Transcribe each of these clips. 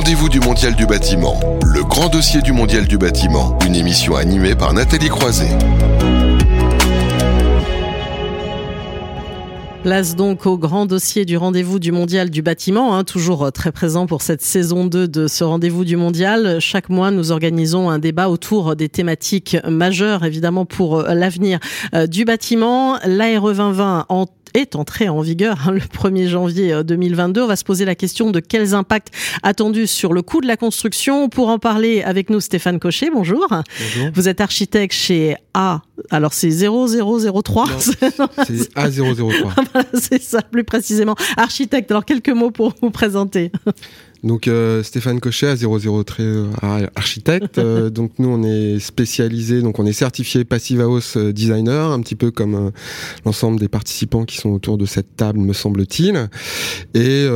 rendez-vous du Mondial du bâtiment, le grand dossier du Mondial du bâtiment, une émission animée par Nathalie Croiset. Place donc au grand dossier du rendez-vous du mondial du bâtiment, hein, toujours euh, très présent pour cette saison 2 de ce rendez-vous du mondial. Chaque mois, nous organisons un débat autour des thématiques majeures, évidemment, pour euh, l'avenir euh, du bâtiment. L'ARE 2020 en est entré en vigueur hein, le 1er janvier 2022. On va se poser la question de quels impacts attendus sur le coût de la construction. Pour en parler avec nous, Stéphane Cochet, bonjour. Bonjour. Vous êtes architecte chez A. Alors c'est 0003 C'est A003. C'est ça, plus précisément. Architecte, alors quelques mots pour vous présenter. Donc euh, Stéphane Cochet à 003 euh, architecte. Euh, donc nous on est spécialisé, donc on est certifié Passive House Designer, un petit peu comme euh, l'ensemble des participants qui sont autour de cette table, me semble-t-il. Et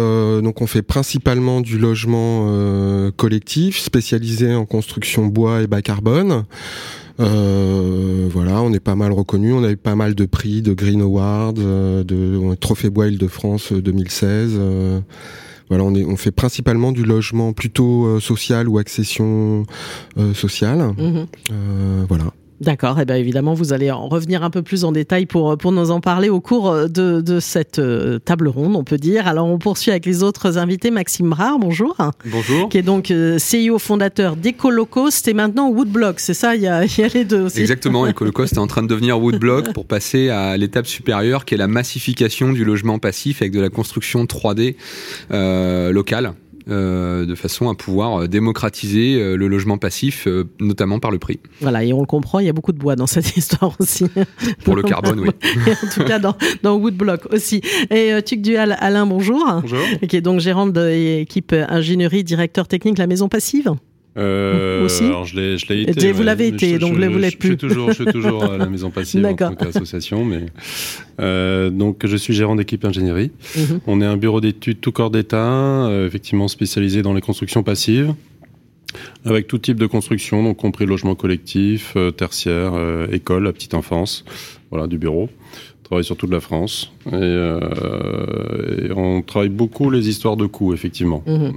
donc on fait principalement du logement collectif, spécialisé en construction bois et bas carbone. Euh, voilà, on est pas mal reconnu. On a eu pas mal de prix, de Green Awards, euh, de Trophée Bois Île-de-France 2016. euh, voilà, on, est, on fait principalement du logement plutôt euh, social ou accession euh, sociale. Mhm. Euh, voilà. D'accord, et bien évidemment, vous allez en revenir un peu plus en détail pour, pour nous en parler au cours de, de cette euh, table ronde, on peut dire. Alors, on poursuit avec les autres invités. Maxime Brard, bonjour, Bonjour. qui est donc euh, CEO fondateur d'EcoLocust et maintenant Woodblock, c'est ça il y, a, il y a les deux aussi. Exactement, EcoLocost est en train de devenir Woodblock pour passer à l'étape supérieure qui est la massification du logement passif avec de la construction 3D euh, locale. Euh, de façon à pouvoir euh, démocratiser euh, le logement passif, euh, notamment par le prix. Voilà, et on le comprend, il y a beaucoup de bois dans cette histoire aussi. Pour le carbone, oui. Et en tout cas, dans, dans Woodblock aussi. Et euh, Tuc Dual, Alain, bonjour. Bonjour. Qui est donc gérant de l'équipe ingénierie, directeur technique La Maison Passive. Euh, Aussi alors je l'ai, je l'ai été. vous l'avez été, je- donc je- vous je plus. suis toujours, je suis toujours à la maison passive en D'accord. tant qu'association, mais euh, donc je suis gérant d'équipe ingénierie. Mhm. On est un bureau d'études tout corps d'État, euh, effectivement spécialisé dans les constructions passives, avec tout type de construction, donc compris logement collectif, euh, tertiaire, école, la petite enfance, voilà du bureau. On travaille sur toute la France et, euh, et on travaille beaucoup les histoires de coûts, effectivement. Mhm.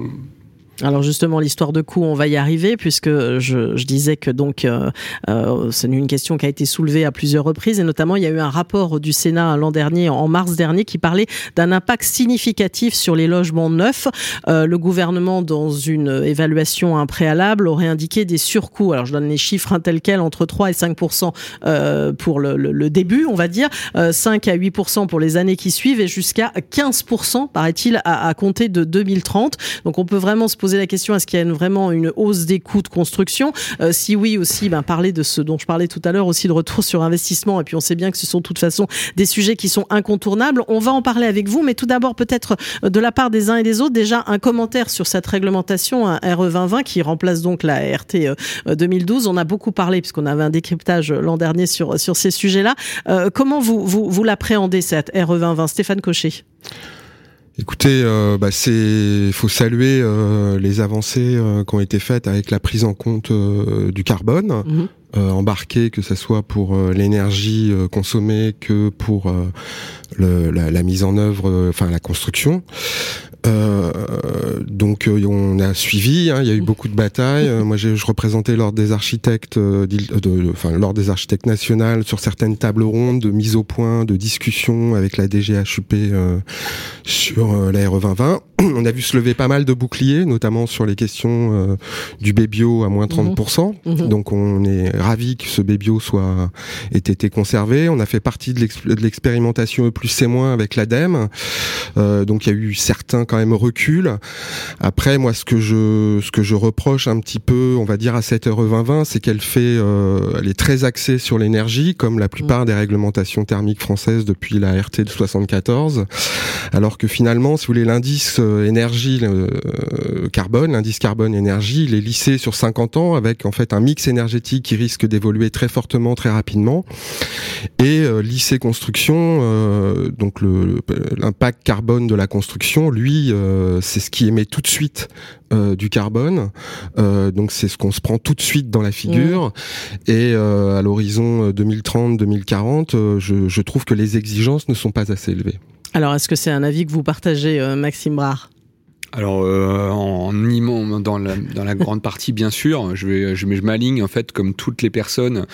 Alors justement, l'histoire de coût, on va y arriver puisque je, je disais que donc euh, euh, c'est une question qui a été soulevée à plusieurs reprises et notamment il y a eu un rapport du Sénat l'an dernier, en mars dernier, qui parlait d'un impact significatif sur les logements neufs. Euh, le gouvernement, dans une évaluation préalable, aurait indiqué des surcoûts. Alors je donne les chiffres hein, tels quels entre 3 et 5 euh, pour le, le- le début, on va dire, euh, 5 à 8 pour les années qui suivent et jusqu'à 15 paraît-il, à, à compter de 2030. Donc on peut vraiment se poser la question est-ce qu'il y a une- vraiment une hausse des coûts de construction? Euh, Si oui aussi, ben, parler de ce dont je parlais tout à l'heure aussi de retour sur investissement. Et puis on sait bien que ce sont de toute façon des sujets qui sont incontournables. On va en parler avec vous, mais tout d'abord peut-être euh, de la part des uns et des autres déjà un commentaire sur cette réglementation un RE 2020 qui remplace donc la RT euh, 2012. On a beaucoup parlé puisqu'on avait un décryptage euh, l'an dernier sur sur ces sujets-là. Euh, comment vous vous, vous l'appréhendez cette RE 2020, Stéphane Cochet Écoutez, euh, bah, c'est faut saluer euh, les avancées euh, qui ont été faites avec la prise en compte euh, du carbone Mhm. euh, embarqué, que ce soit pour l'énergie euh, consommée que pour euh, le, la, la mise en œuvre, enfin la construction. Euh, donc euh, on a suivi, hein, il y a eu beaucoup de batailles. Euh, moi, j'ai- je représentais l'ordre des architectes, euh, d'Île- de, enfin l'ordre des architectes nationales sur certaines tables rondes de mise au point, de discussion avec la DGHUP euh, sur euh, la RE 2020. On a vu se lever pas mal de boucliers, notamment sur les questions euh, du bébio à moins 30%. Mhm. Donc on est ravi que ce bébio soit ait été conservé. On a fait partie de l'exp- de l'expérimentation E plus C- avec l'ADEME. Euh, donc il y a eu certains quand même reculs. Après moi ce que je ce que je reproche un petit peu, on va dire à cette RE 2020, c'est qu'elle fait euh, elle est très axée sur l'énergie comme la plupart des réglementations thermiques françaises depuis la RT de 74. Alors que finalement, si vous voulez, l'indice énergie euh, carbone, l'indice carbone énergie, il est lissé sur 50 ans avec en fait un mix énergétique qui risque d'évoluer très fortement, très rapidement. Et euh, lycée construction, euh, donc l'impact carbone de la construction, lui, euh, c'est ce qui émet tout de suite euh, du carbone. Euh, donc c'est ce qu'on se prend tout de suite dans la figure. Et euh, à l'horizon 2030-2040, euh, je, je trouve que les exigences ne sont pas assez élevées. Alors, est-ce que c'est un avis que vous partagez, euh, Maxime Brard? Alors euh, en immense dans la, grande partie bien sûr, je vais je m'aligne en fait comme toutes les personnes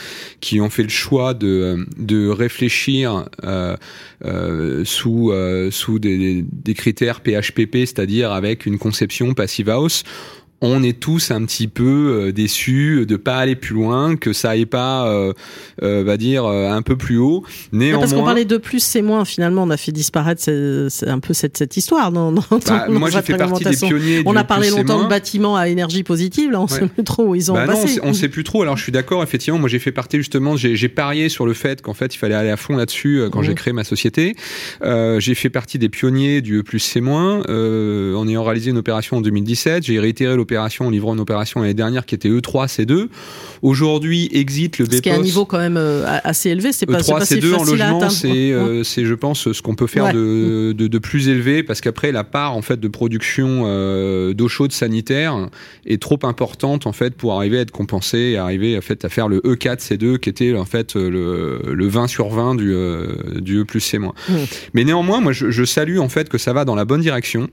qui ont fait le choix de de réfléchir euh, euh, sous euh, sous des, des critères PHPP, c'est-à-dire avec une conception passive house on est tous un petit peu euh, déçus de pas aller plus loin, que ça aille pas, euh, euh, va dire, euh, un peu plus haut. Néanmoins, parce qu'on parlait de plus, c'est moins. Finalement, on a fait disparaître c'est, c'est un peu cette, cette histoire dans, dans, bah, dans moi j'ai fait partie des pionniers. On a parlé c'est longtemps de bâtiments à énergie positive. Là, on Ouais. sait plus trop où ils ont Bah non, on passé. sait, on sait plus trop. Alors je suis d'accord, effectivement. Moi, j'ai fait partie justement. J'ai j'ai parié sur le fait qu'en fait, il fallait aller à fond là-dessus euh, quand j'ai créé ma société. Euh, j'ai fait partie des pionniers du E plus C moins euh, en ayant réalisé une opération en 2017. J'ai réitéré l'opération en livrant une opération l'année dernière qui était E E3 C2. Aujourd'hui, exit le Ce qui est un BPOS. niveau quand même euh, assez élevé. C'est pas, c'est E3, pas si C2 en logement, c'est, euh, c'est, je pense, ce qu'on peut faire Ouais. de, de, de plus élevé, parce qu'après la part en fait de production euh, d'eau chaude sanitaire est trop importante en fait pour arriver à être compensé et arriver en fait à faire le E E4 C2 qui était en fait le, le 20 sur 20 du, euh, du E plus C moins. Mm. Mais néanmoins, moi, je, je salue en fait que ça va dans la bonne direction.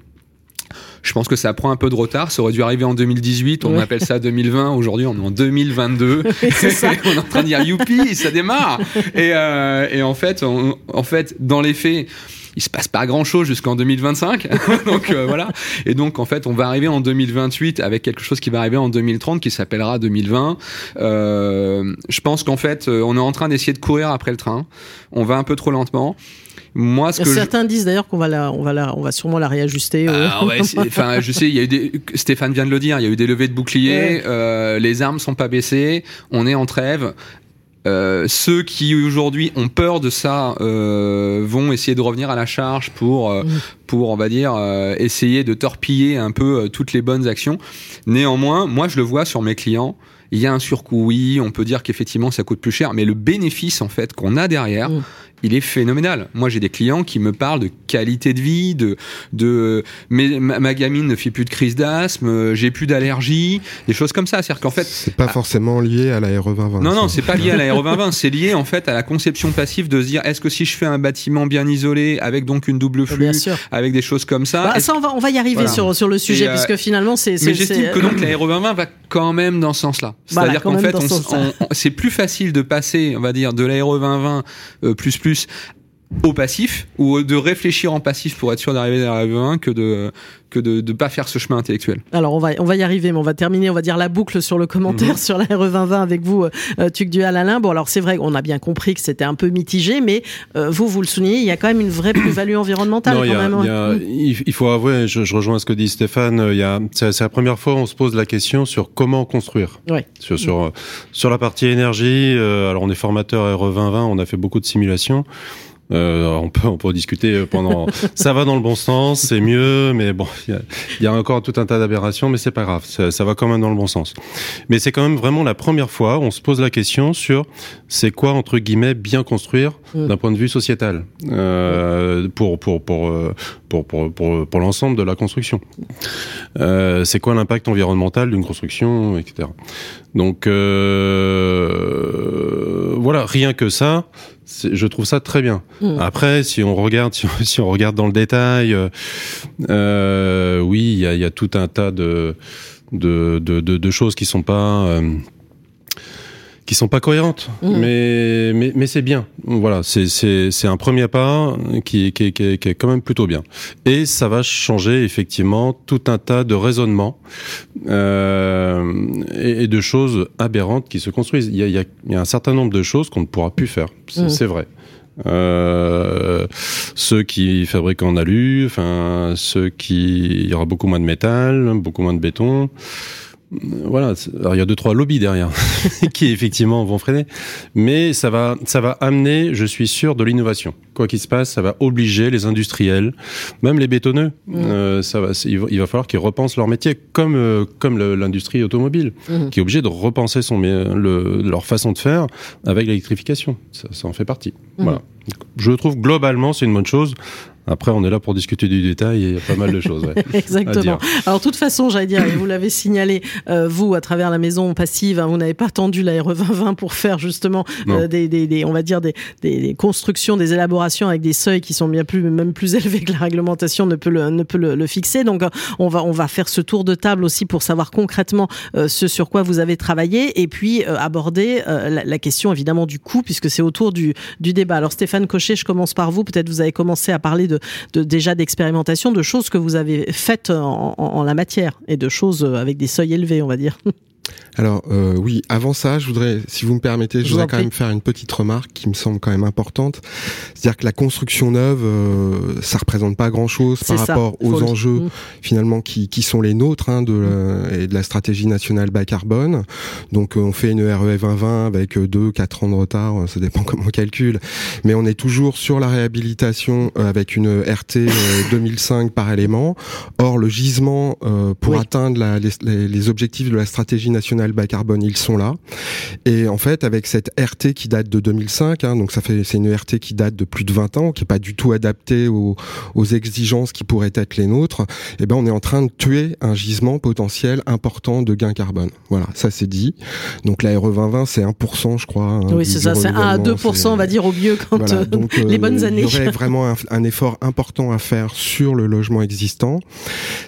Je pense que ça prend un peu de retard. Ça aurait dû arriver en 2018. On Ouais. appelle ça 2020. Aujourd'hui, on est en 2022. Oui, c'est ça. on est en train de dire youpi, ça démarre. Et, euh, et en fait, on- en fait, dans les faits. Il se passe pas grand chose jusqu'en 2025, donc euh, voilà. Et donc en fait, on va arriver en 2028 avec quelque chose qui va arriver en 2030 qui s'appellera 2020. Euh, je pense qu'en fait, euh, on est en train d'essayer de courir après le train. On va un peu trop lentement. Moi, ce que je- Certains disent d'ailleurs qu'on va la, on va la, on va sûrement la réajuster. ah, ouais, enfin, je sais, il y a eu des, Stéphane vient de le dire, il y a eu des levées de boucliers, Ouais. euh, les armes sont pas baissées, on est en trêve. Euh, ceux qui aujourd'hui ont peur de ça euh, vont essayer de revenir à la charge pour euh, Mm. pour on va dire essayer de torpiller un peu toutes les bonnes actions. Néanmoins, moi je le vois sur mes clients, il y a un surcoût, oui, on peut dire qu'effectivement ça coûte plus cher, mais le bénéfice en fait qu'on a derrière, Mm. Il est phénoménal. Moi j'ai des clients qui me parlent de qualité de vie, de de mais ma, ma gamine ne fait plus de crise d'asthme, euh, j'ai plus d'allergie, des choses comme ça. C'est-à-dire qu'en fait C'est pas forcément lié à la RE 2020. non, non, c'est pas lié à la RE 2020, c'est lié en fait à la conception passive de se dire est-ce que si je fais un bâtiment bien isolé avec donc une double flux, Bien sûr. avec des choses comme ça, Bah, ça, on va, on va y arriver Voilà. sur, sur le sujet, Et, euh, puisque finalement, c'est. mais c'est- j'estime c'est- que donc la RE 2020 va quand même dans ce sens-là. C'est-à-dire qu'en fait, ce c'est plus facile de passer, on va dire, de la RE 2020 euh, plus plus plus au passif ou de réfléchir en passif pour être sûr d'arriver à la RE 2020 que de que de ne pas faire ce chemin intellectuel. Alors on va on va y arriver, mais on va terminer, on va dire la boucle sur le commentaire Mhm. sur la RE 2020 avec vous, euh, Tuc Dual Alain. Bon alors c'est vrai, on a bien compris que c'était un peu mitigé, mais euh, vous vous le soulignez, il y a quand même une vraie plus-value environnementale Non, quand il y a- même. il y a- il faut avouer, je, je rejoins ce que dit Stéphane, euh, il y a, c'est la première fois où on se pose la question sur comment construire. Ouais. Sur, sur, euh, sur la partie énergie, euh, alors on est formateur RE 2020, on a fait beaucoup de simulations. Euh, on peut on peut discuter pendant. ça va dans le bon sens, c'est mieux, mais bon, il y y a encore tout un tas d'aberrations, mais c'est pas grave, ça, ça va quand même dans le bon sens. Mais c'est quand même vraiment la première fois où on se pose la question sur c'est quoi entre guillemets bien construire Mm. d'un point de vue sociétal euh, pour pour pour euh, pour pour pour, pour l'ensemble de la construction. Euh, c'est quoi l'impact environnemental d'une construction, etc. Donc euh, voilà, rien que ça, je trouve ça très bien. Mm. Après, si on regarde, si on, si on regarde dans le détail, euh, euh, oui, il y a, il y a tout un tas de de, de, de, de choses qui sont pas euh, qui sont pas cohérentes, Mm. mais mais, mais c'est bien. Voilà, c'est c'est c'est un premier pas qui qui, qui, qui est quand même plutôt bien. Et ça va changer effectivement tout un tas de raisonnements euh, et, et de choses aberrantes qui se construisent. Il y a, il y a, il y a un certain nombre de choses qu'on ne pourra plus faire. C'est Mm. vrai. Euh, ceux qui fabriquent en alu, enfin ceux qui, il y aura beaucoup moins de métal, beaucoup moins de béton. Voilà, alors il y a deux trois lobbies derrière qui effectivement vont freiner, mais ça va ça va amener, je suis sûr, de l'innovation. Quoi qu'il se passe, ça va obliger les industriels, même les bétonneux, Mm. euh, ça va, il va, il va falloir qu'ils repensent leur métier, comme euh, comme l'industrie automobile, Mhm. qui est obligée de repenser son le, leur façon de faire avec l'électrification. Ça, ça en fait partie. Mhm. Voilà. Je trouve globalement c'est une bonne chose. Après, on est là pour discuter du détail et il y a pas mal de choses. Ouais, Exactement. Alors, de toute façon, j'allais dire, et vous l'avez signalé, euh, vous, à travers la maison passive, hein, vous n'avez pas attendu la RE 2020 pour faire justement euh, des, des, des, on va dire des, des, constructions, des élaborations avec des seuils qui sont bien plus, même plus élevés que la réglementation ne peut le, ne peut le, le fixer. Donc, on va, on va faire ce tour de table aussi pour savoir concrètement euh, ce sur quoi vous avez travaillé et puis euh, aborder la, la, question évidemment du coût puisque c'est autour du, du débat. Alors, Stéphane Cochet, je commence par vous. Peut-être vous avez commencé à parler de de, déjà d'expérimentation, de choses que vous avez faites en, en, la matière et de choses avec des seuils élevés, on va dire. Alors euh, oui, avant ça, je voudrais, si vous me permettez, je, voudrais quand même faire une petite remarque qui me semble quand même importante. C'est-à-dire que la construction neuve, euh, ça représente pas grand-chose par rapport aux enjeux mmh. finalement qui, qui sont les nôtres hein, de mmh. et de la stratégie nationale bas carbone. Donc euh, on fait une RE 2020 avec 2 4 ans de retard, ça dépend comment on calcule, mais on est toujours sur la réhabilitation avec une RT 2005 par élément. Or le gisement pour atteindre la, les, les objectifs de la stratégie nationale bas carbone, ils sont là. Et en fait, avec cette RT qui date de 2005, hein, donc ça fait c'est une RT qui date de plus de 20 ans, qui est pas du tout adaptée aux, aux exigences qui pourraient être les nôtres. Et eh ben, on est en train de tuer un gisement potentiel important de gain carbone. Voilà, ça c'est dit. Donc la RE 2020, c'est 1%, je crois. Hein, oui, c'est ça, c'est 1 à 2%, on va dire au mieux quand euh, donc, les bonnes années. Il y aurait vraiment un, un, effort important à faire sur le logement existant. Euh,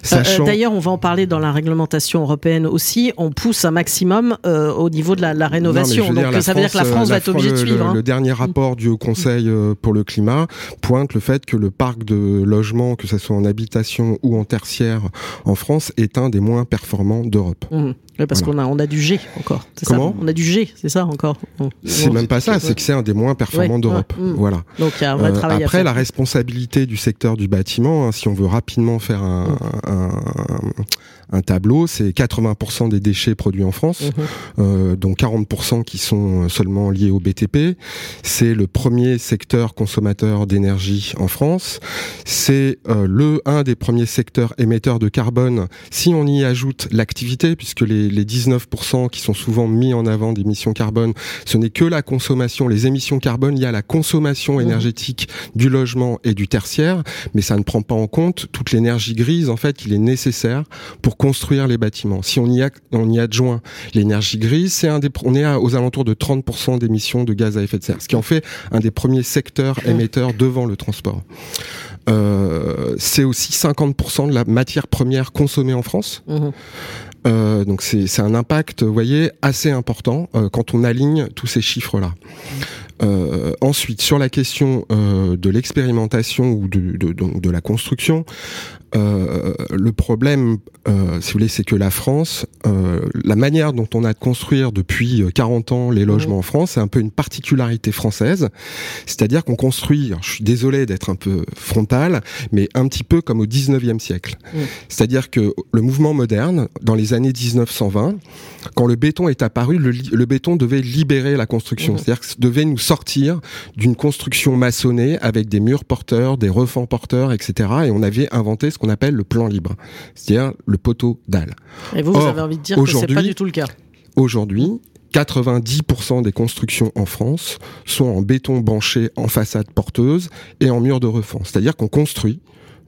Sachant... D'ailleurs, on va en parler dans la réglementation européenne aussi. On pousse un maximum euh, au niveau de la, la rénovation. Donc ça veut dire que la France va être obligée de suivre. Le, hein. le, dernier rapport du Haut Conseil euh, pour le climat pointe le fait que le parc de logement, que ce soit en habitation ou en tertiaire en France, est un des moins performants d'Europe. Mmh. Oui, parce qu'on a on a du G encore. Comment ça On a du G, c'est ça encore. C'est même pas ça, c'est que c'est un des moins performants d'Europe. Mmh. Voilà. Donc il y a un vrai euh, travail Après, la responsabilité du secteur du bâtiment, hein, si on veut rapidement faire un, mmh. un, un tableau, c'est 80% des déchets produits en France, mmh. euh, dont 40% qui sont seulement liés au BTP. C'est le premier secteur consommateur d'énergie en France. C'est euh, le un des premiers secteurs émetteurs de carbone. Si on y ajoute l'activité, puisque les, les 19% qui sont souvent mis en avant d'émissions carbone, ce n'est que la consommation, les émissions carbone liées à la consommation mmh. énergétique du logement et du tertiaire, mais ça ne prend pas en compte toute l'énergie grise en fait qu'il est nécessaire pour construire les bâtiments. Si on y, a, on y adjoint l'énergie grise, c'est un des, on est à, aux alentours de 30% d'émissions de gaz à effet de serre, ce qui en fait un des premiers secteurs émetteurs devant le transport. Euh, c'est aussi 50% de la matière première consommée en France. Mmh. Euh, donc c'est un impact, vous voyez, assez important euh, quand on aligne tous ces chiffres-là. Euh, ensuite, sur la question euh, de l'expérimentation ou de, de, de, de, la construction, euh, le problème, euh, si vous voulez, c'est que la France, euh, la manière dont on a de construire depuis 40 ans les logements mmh. en France, c'est un peu une particularité française. C'est-à-dire qu'on construit, je suis désolé d'être un peu frontal, mais un petit peu comme au 19e siècle. Mmh. C'est-à-dire que le mouvement moderne, dans les années 1920, quand le béton est apparu, le, le béton devait libérer la construction. Mmh. C'est-à-dire que devait nous sortir d'une construction maçonnée avec des murs porteurs, des refends porteurs, etc. Et on avait inventé ce qu'on appelle le plan libre, c'est-à-dire le poteau dalle. Et vous, vous avez envie de dire que c'est pas du tout le cas. Aujourd'hui, 90% des constructions en France sont en béton banché en façade porteuse et en mur de refend. C'est-à-dire qu'on construit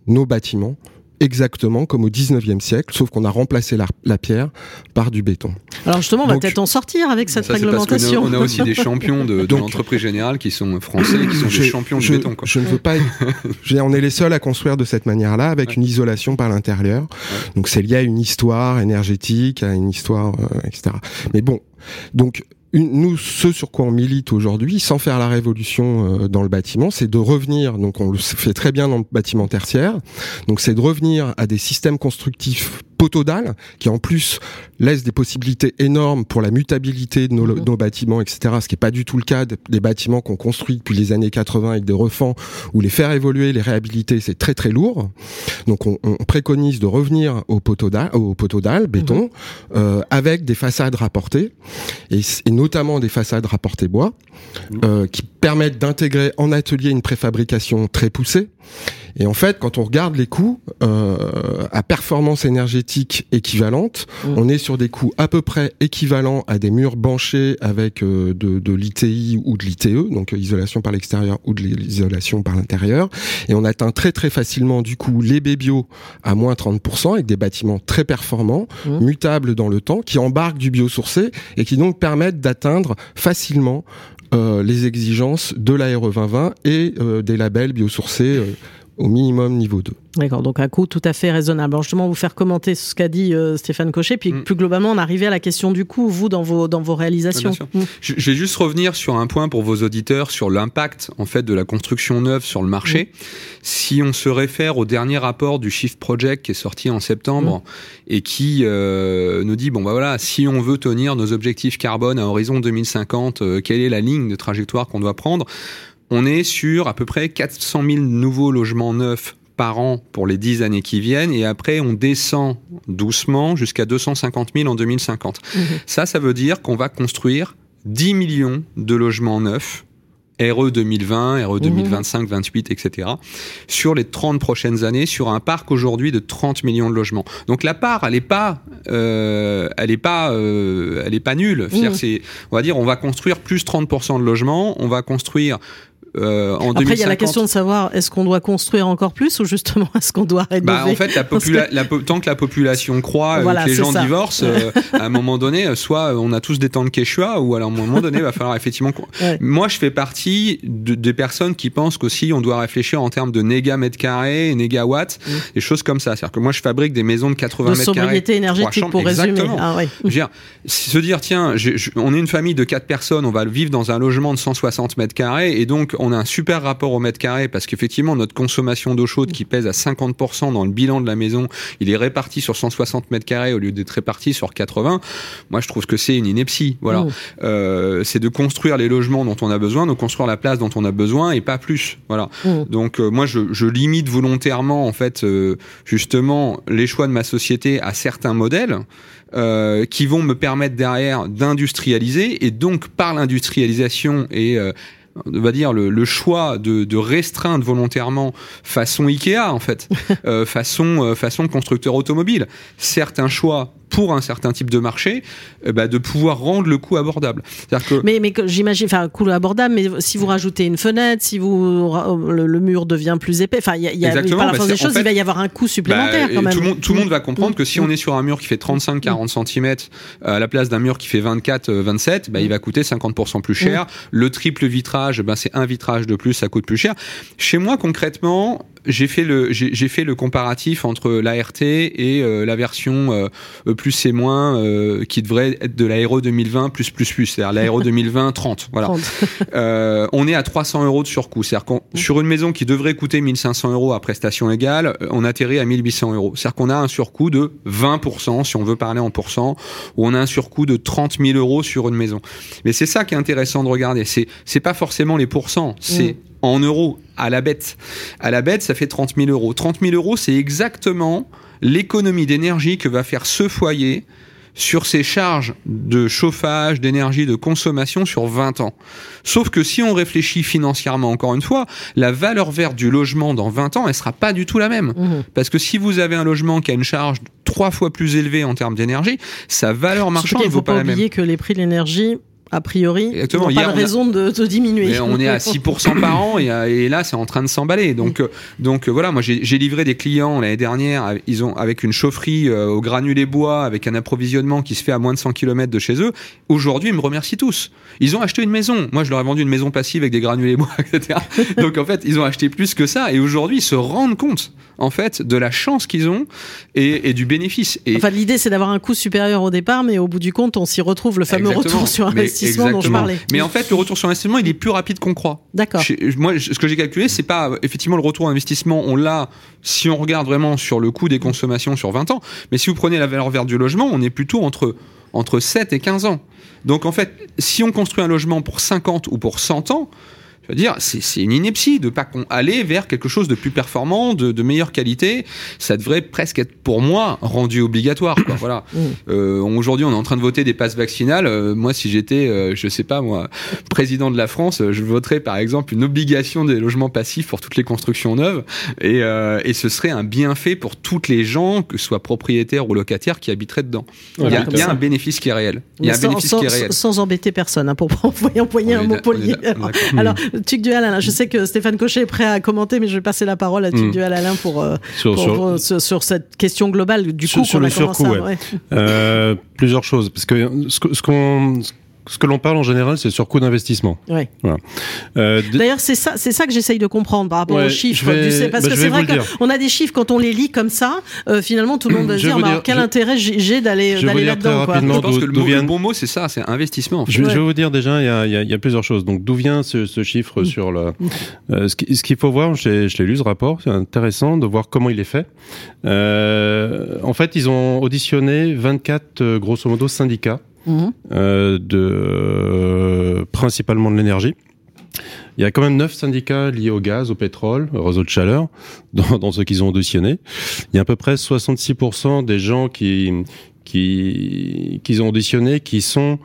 nos bâtiments exactement comme au 19e siècle, sauf qu'on a remplacé la, la, pierre par du béton. Alors justement, on va peut-être en sortir avec cette ça, réglementation. on, a, on a, aussi des champions de, de l'entreprise générale qui sont français, qui sont je, des champions je, du béton. Quoi. Je ne veux pas. je, on est les seuls à construire de cette manière-là, avec ouais. une isolation par l'intérieur. Ouais. Donc c'est lié à une histoire énergétique, à une histoire, euh, etc. Mais bon, donc nous, ce sur quoi on milite aujourd'hui, sans faire la révolution euh, dans le bâtiment, c'est de revenir, donc on le fait très bien dans le bâtiment tertiaire, donc c'est de revenir à des systèmes constructifs potodal, qui en plus laisse des possibilités énormes pour la mutabilité de nos, mmh. nos bâtiments, etc. Ce qui n'est pas du tout le cas des bâtiments qu'on construit depuis les années 80 avec des refends, où les faire évoluer, les réhabiliter, c'est très très lourd. Donc on, on, préconise de revenir au potodal, au potodal béton, mmh. euh, avec des façades rapportées, et, et, notamment des façades rapportées bois, mmh. euh, qui permettent d'intégrer en atelier une préfabrication très poussée. Et en fait, quand on regarde les coûts euh, à performance énergétique équivalentes. Mm. On est sur des coûts à peu près équivalents à des murs banchés avec euh, de, de l'ITI ou de l'ITE, donc euh, isolation par l'extérieur ou de l'isolation par l'intérieur. Et on atteint très très facilement du coup les bébios à moins 30% avec des bâtiments très performants, Mm. mutables dans le temps, qui embarquent du biosourcé et qui donc permettent d'atteindre facilement euh, les exigences de la RE 2020 et euh, des labels biosourcés euh, au minimum niveau 2. D'accord, donc un coût tout à fait raisonnable. Alors justement, vous faire commenter ce qu'a dit euh, Stéphane Cochet, puis Mm. plus globalement, on arrivait à la question du coût, vous, dans vos, dans vos réalisations. Bien sûr. Mm. Je, je vais juste revenir sur un point pour vos auditeurs sur l'impact en fait de la construction neuve sur le marché. Si on se réfère au dernier rapport du Shift Project qui est sorti en septembre et qui euh, nous dit bon bah voilà si on veut tenir nos objectifs carbone à horizon 2050, euh, quelle est la ligne de trajectoire qu'on doit prendre? On est sur à peu près 400 000 nouveaux logements neufs par an pour les 10 années qui viennent et après on descend doucement jusqu'à 250 000 en 2050. Ça, ça veut dire qu'on va construire 10 millions de logements neufs, RE 2020, RE 2025, 28, etc., sur les 30 prochaines années, sur un parc aujourd'hui de 30 millions de logements. Donc la part, elle est pas, euh, elle est pas, euh, elle est pas nulle. Mhm. c'est, on va dire, on va construire plus 30% de logements, on va construire euh, en Après, il y a la 2050 question de savoir est-ce qu'on doit construire encore plus ou justement est-ce qu'on doit rénover bah, en fait, la la tant que la population croît, euh, Voilà, que les gens ça. divorcent, euh, à un moment donné, euh, soit on a tous des temps de quechua, ou alors à un moment donné, il va falloir effectivement. Ouais. Moi, je fais partie de- des personnes qui pensent qu'aussi on doit réfléchir en termes de néga mètres carrés, négawatts, Mm. des choses comme ça. C'est-à-dire que moi, je fabrique des maisons de 80 de mètres carrés. sobriété trois énergétique pour résumer. Exactement. Ah, ouais. Je veux dire, se dire, tiens, je- on est une famille de quatre personnes, on va vivre dans un logement de 160 mètres carrés, et donc on a un super rapport au mètre carré, parce qu'effectivement, notre consommation d'eau chaude qui pèse à 50% dans le bilan de la maison, il est réparti sur 160 mètres carrés au lieu d'être réparti sur 80. Moi, je trouve que c'est une ineptie. Voilà. Mm. Euh, c'est de construire les logements dont on a besoin, de construire la place dont on a besoin, et pas plus. Voilà. Mm. Donc euh, moi je, je limite volontairement en fait euh, justement les choix de ma société à certains modèles euh, qui vont me permettre derrière d'industrialiser et donc par l'industrialisation et euh, on va dire le, le choix de, de restreindre volontairement façon Ikea en fait, euh, façon euh, façon constructeur automobile, certains choix pour un certain type de marché, euh, bah, de pouvoir rendre le coût abordable. Que Mais, mais j'imagine, enfin, coût abordable, mais si vous rajoutez une fenêtre, si vous le, le mur devient plus épais, enfin, il y a, y a par la bah, force des en choses, fait, il va y avoir un coût supplémentaire Bah, quand même. Tout le monde, tout le monde va comprendre Mm. que si on est sur un mur qui fait 35-40 cm à la place d'un mur qui fait 24-27, bah, il va coûter 50% plus cher. Le triple vitrage, c'est un vitrage de plus, ça coûte plus cher. Chez moi, concrètement, j'ai fait le j'ai fait le comparatif entre l'ART et euh, la version euh, E plus C moins euh, qui devrait être de l'aéro 2020 plus plus plus, c'est-à-dire l'aéro 2020 30. Voilà. 30. Euh, on est à 300 euros de surcoût. C'est-à-dire qu'on sur une maison qui devrait coûter 1500 euros à prestation égale, euh, on atterrit à 1800 euros. C'est-à-dire qu'on a un surcoût de 20%, si on veut parler en pourcent, ou on a un surcoût de 30 000 euros sur une maison. Mais c'est ça qui est intéressant de regarder. C'est c'est pas forcément les pourcents, c'est Mm. En euros à la bête. À la bête, ça fait 30 000 euros. 30 000 euros, c'est exactement l'économie d'énergie que va faire ce foyer sur ses charges de chauffage, d'énergie, de consommation sur 20 ans. Sauf que si on réfléchit financièrement, encore une fois, la valeur verte du logement dans 20 ans, elle sera pas du tout la même. Mhm. Parce que si vous avez un logement qui a une charge trois fois plus élevée en termes d'énergie, sa valeur marchande ne vaut pas pas la même. oublier que les prix de l'énergie, a priori, Exactement. Hier, pas de a- raison de, de diminuer. Mais on est à 6% par an et, euh, et là c'est en train de s'emballer. Donc euh, donc euh, voilà, moi j'ai livré des clients l'année dernière, ils ont avec une chaufferie euh, au granulé bois, avec un approvisionnement qui se fait à moins de 100 km de chez eux. Aujourd'hui, ils me remercient tous. Ils ont acheté une maison. Moi, je leur ai vendu une maison passive avec des granulés bois, etc. Donc en fait, ils ont acheté plus que ça et aujourd'hui, ils se rendent compte en fait de la chance qu'ils ont et, et du bénéfice. Et Enfin, l'idée, c'est d'avoir un coût supérieur au départ, mais au bout du compte, on s'y retrouve le fameux Exactement. retour sur Mais investissement dont je exactement. parlais. Mais en fait, le retour sur investissement, il est plus rapide qu'on croit. D'accord. Chez- Moi, ce que j'ai calculé, c'est pas euh, effectivement le retour investissement, on l'a si on regarde vraiment sur le coût des consommations sur 20 ans, mais si vous prenez la valeur verte du logement, on est plutôt entre entre 7 et 15 ans. Donc en fait, si on construit un logement pour 50 ou pour 100 ans, Je veux dire, c'est une ineptie de pas aller vers quelque chose de plus performant, de, de, meilleure qualité. Ça devrait presque être pour moi rendu obligatoire. Quoi. Voilà. Euh, Aujourd'hui, on est en train de voter des passes vaccinales. Euh, moi, si j'étais, euh, je sais pas moi, président de la France, je voterais par exemple une obligation des logements passifs pour toutes les constructions neuves, et, euh, et ce serait un bienfait pour toutes les gens, que ce soit propriétaires ou locataires, qui habiteraient dedans. il y a, il y a un bénéfice qui est réel. Il y a un sans, bénéfice sans, qui est réel. Sans embêter personne, hein, pour employer un mot poli. Alors, Tuc Dual, Alain, je sais que Stéphane Cochet est prêt à commenter, mais je vais passer la parole à Tuc mm. Dual, Alain, pour, euh, sur, pour, sur, sur, sur, cette question globale du coup sur, a commencé à... Ouais. Euh, plusieurs choses, parce que ce qu'on ce que l'on parle en général, c'est sur coût d'investissement. Ouais. Voilà. Euh, D'ailleurs, c'est ça, c'est ça que j'essaye de comprendre par rapport ouais, aux chiffres. vais, du C, parce bah, que c'est vrai qu'on a des chiffres quand on les lit comme ça. Euh, finalement, tout le monde va se dire, bah, quel je, intérêt j'ai d'aller d'aller là-dedans. Je pense que le, mot, vient... le bon mot, c'est ça, c'est investissement. En fait. je, ouais. je, vais vous dire déjà, il y a, y y a plusieurs choses. Donc, d'où vient ce, ce chiffre mmh. sur le euh, Ce qu'il faut voir, je l'ai lu ce rapport, c'est intéressant de voir comment il est fait. Euh, en fait, ils ont auditionné 24 grosso modo syndicats Mmh. Euh, de euh, principalement de l'énergie. Il y a quand même neuf syndicats liés au gaz, au pétrole, au réseau de chaleur, dans, dans ceux qu'ils ont auditionné. Il y a à peu près 66% des gens qui qui qu'ils ont auditionné qui sont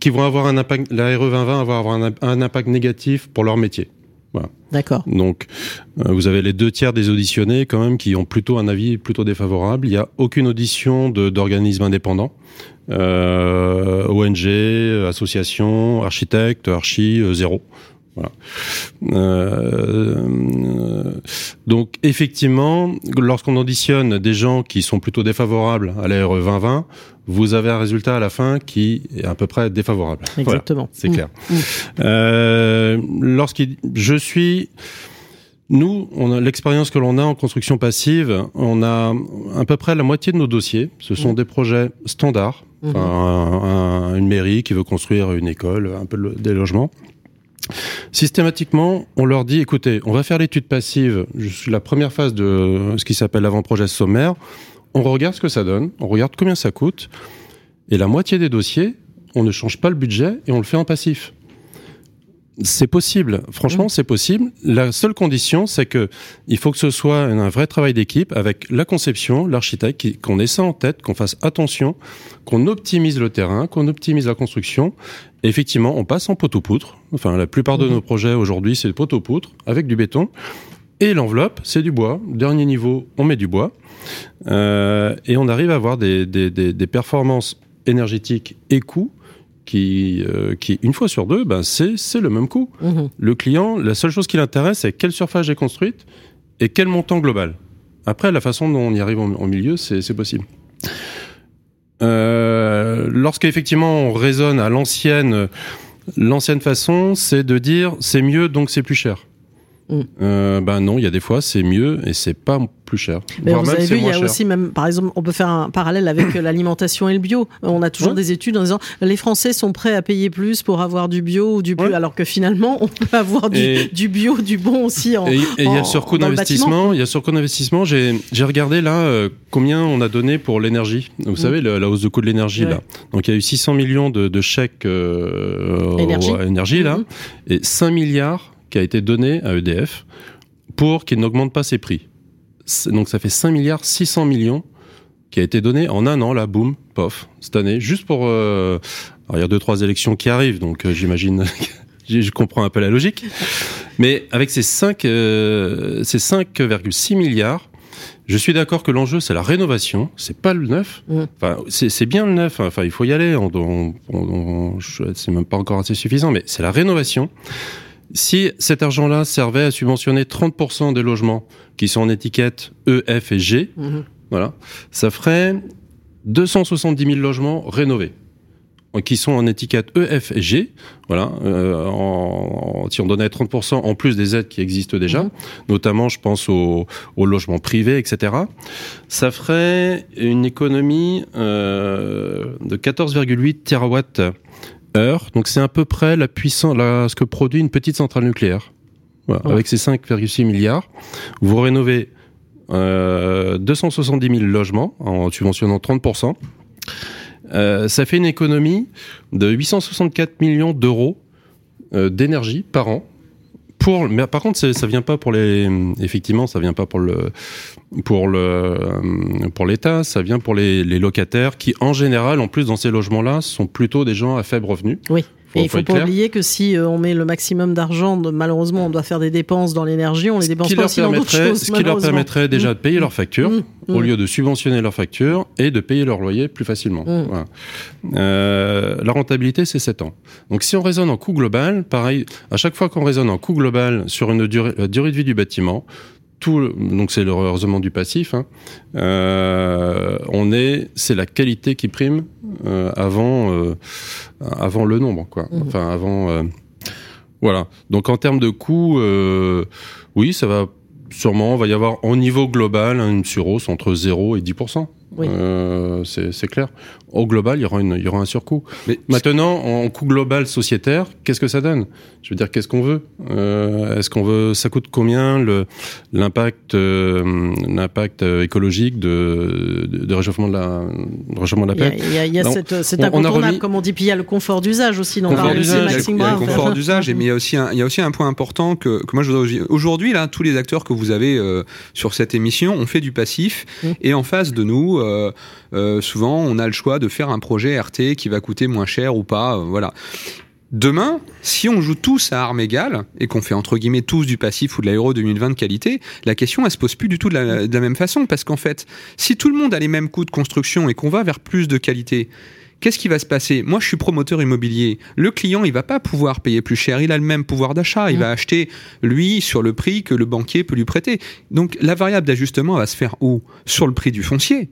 qui vont avoir un impact. La RE 2020 va avoir un impact négatif pour leur métier. Voilà. D'accord. Donc, euh, vous avez les deux tiers des auditionnés quand même qui ont plutôt un avis plutôt défavorable. Il n'y a aucune audition d'organismes indépendants. Euh, ONG, association, architecte, archi, euh, zéro. Voilà. Euh, donc effectivement, lorsqu'on auditionne des gens qui sont plutôt défavorables à la RE 2020, vous avez un résultat à la fin qui est à peu près défavorable. Exactement. Voilà, c'est clair. Mmh. Euh, Lorsqu'il, je suis nous, on a l'expérience que l'on a en construction passive, on a à peu près la moitié de nos dossiers. Ce sont mmh. des projets standards, mmh. un, un, une mairie qui veut construire une école, un peu des logements. Systématiquement, on leur dit écoutez, on va faire l'étude passive, la première phase de ce qui s'appelle l'avant-projet sommaire. On regarde ce que ça donne, on regarde combien ça coûte, et la moitié des dossiers, on ne change pas le budget et on le fait en passif. C'est possible, franchement, mmh. c'est possible. La seule condition, c'est que il faut que ce soit un vrai travail d'équipe avec la conception, l'architecte, qu'on ait ça en tête, qu'on fasse attention, qu'on optimise le terrain, qu'on optimise la construction. Et effectivement, on passe en poteau-poutre. Enfin, la plupart de mmh. nos projets aujourd'hui, c'est poteau-poutre avec du béton. Et l'enveloppe, c'est du bois. Dernier niveau, on met du bois. Euh, et on arrive à avoir des, des, des, des performances énergétiques et coûts qui, euh, qui une fois sur deux, ben c'est le même coût. Mmh. Le client, la seule chose qui l'intéresse, c'est quelle surface j'ai construite et quel montant global. Après, la façon dont on y arrive en, en milieu, c'est possible. Euh, Lorsqu'effectivement on raisonne à l'ancienne, l'ancienne façon, c'est de dire c'est mieux donc c'est plus cher. Mm. Euh, ben non, il y a des fois c'est mieux et c'est pas plus cher. Mais vous avez vu, il y a cher. aussi même, par exemple, on peut faire un parallèle avec l'alimentation et le bio. On a toujours ouais. des études en disant les Français sont prêts à payer plus pour avoir du bio ou du plus, ouais. alors que finalement on peut avoir du, et, du bio, du bon aussi. En, et il y a surcoût d'investissement. Il y a surcoût d'investissement. J'ai regardé là euh, combien on a donné pour l'énergie. Vous mmh. savez la hausse de coût de l'énergie ouais. là. Donc il y a eu 600 millions de, de chèques euh, énergie. énergie là mmh. et 5 milliards qui a été donné à EDF pour qu'il n'augmente pas ses prix. Donc ça fait 5 milliards 600 millions qui a été donné en un an, là, boum, pof, cette année, juste pour... Euh... Alors il y a deux, trois élections qui arrivent, donc euh, j'imagine... je comprends un peu la logique. Mais avec ces 5, euh, ces 5,6 milliards, je suis d'accord que l'enjeu c'est la rénovation, c'est pas le neuf. Mmh. Enfin, c'est bien le neuf. Enfin, il faut y aller. On, on, on, c'est même pas encore assez suffisant, mais c'est la rénovation. Si cet argent-là servait à subventionner 30% des logements qui sont en étiquette E, F et G, mmh. voilà, ça ferait 270 000 logements rénovés qui sont en étiquette E, F et G. Voilà, euh, en, si on donnait 30% en plus des aides qui existent déjà, mmh. notamment je pense aux, aux, logements privés, etc. Ça ferait une économie euh, de 14,8 terawatts Donc c'est à peu près la puissance, la, ce que produit une petite centrale nucléaire. Voilà. Ouais. Avec ces 5,6 milliards, vous rénovez euh, 270 000 logements en subventionnant 30%. Euh, ça fait une économie de 864 millions d'euros d'énergie par an mais par contre, ça vient pas pour les, effectivement, ça vient pas pour le, pour le, pour l'État, ça vient pour les, les, locataires qui, en général, en plus dans ces logements-là, sont plutôt des gens à faible revenu. Oui. Et il faut pas oublier que si euh, on met le maximum d'argent, malheureusement, on doit faire des dépenses dans l'énergie, on les dépense pas aussi dans d'autres choses. Ce qui leur permettrait déjà de payer leurs factures, mmh. au mmh. lieu de subventionner leurs factures, et de payer leur loyer plus facilement. Mmh. Voilà. Euh, la rentabilité, c'est 7 ans. Donc si on raisonne en coût global, pareil, à chaque fois qu'on raisonne en coût global sur une durée, la durée de vie du bâtiment, tout, donc c'est le reheureusement du passif. Hein, euh, on est, c'est la qualité qui prime euh, avant, euh, avant le nombre, quoi. Mmh. Enfin, avant. Voilà. Donc en termes de coûts, euh, oui, ça va sûrement. On va y avoir en niveau global une surhausse entre 0 et 10 oui. Euh, c'est clair. Au global, il y aura, une, il y aura un surcoût. Mais Maintenant, en coût global sociétaire, qu'est-ce que ça donne? Je veux dire, qu'est-ce qu'on veut? Euh, Est-ce qu'on veut Ça coûte combien l'impact euh, l'impact écologique de, de, de, réchauffement de la de réchauffement de la Il y a, il y a, cette, cet incontournable, comme on dit. Puis il y a le confort d'usage aussi. dont confort d'usage. Il y a le confort d'usage, mais il y a aussi un, il y a aussi un point important que, que moi je voudrais aujourd'hui là, tous les acteurs que vous avez euh, sur cette émission ont fait du passif mmh. et en face de nous euh, euh, souvent on a le choix de faire un projet RT qui va coûter moins cher ou pas. Euh, voilà. Demain, si on joue tous à armes égales et qu'on fait entre guillemets tous du passif ou de l'aéro 2020 de qualité, la question elle se pose plus du tout de la, de la même façon parce qu'en fait, si tout le monde a les mêmes coûts de construction et qu'on va vers plus de qualité, qu'est-ce qui va se passer? Moi, je suis promoteur immobilier. Le client, il va pas pouvoir payer plus cher. Il a le même pouvoir d'achat. Il mmh. va acheter lui sur le prix que le banquier peut lui prêter. Donc, la variable d'ajustement va se faire où? Sur le prix du foncier.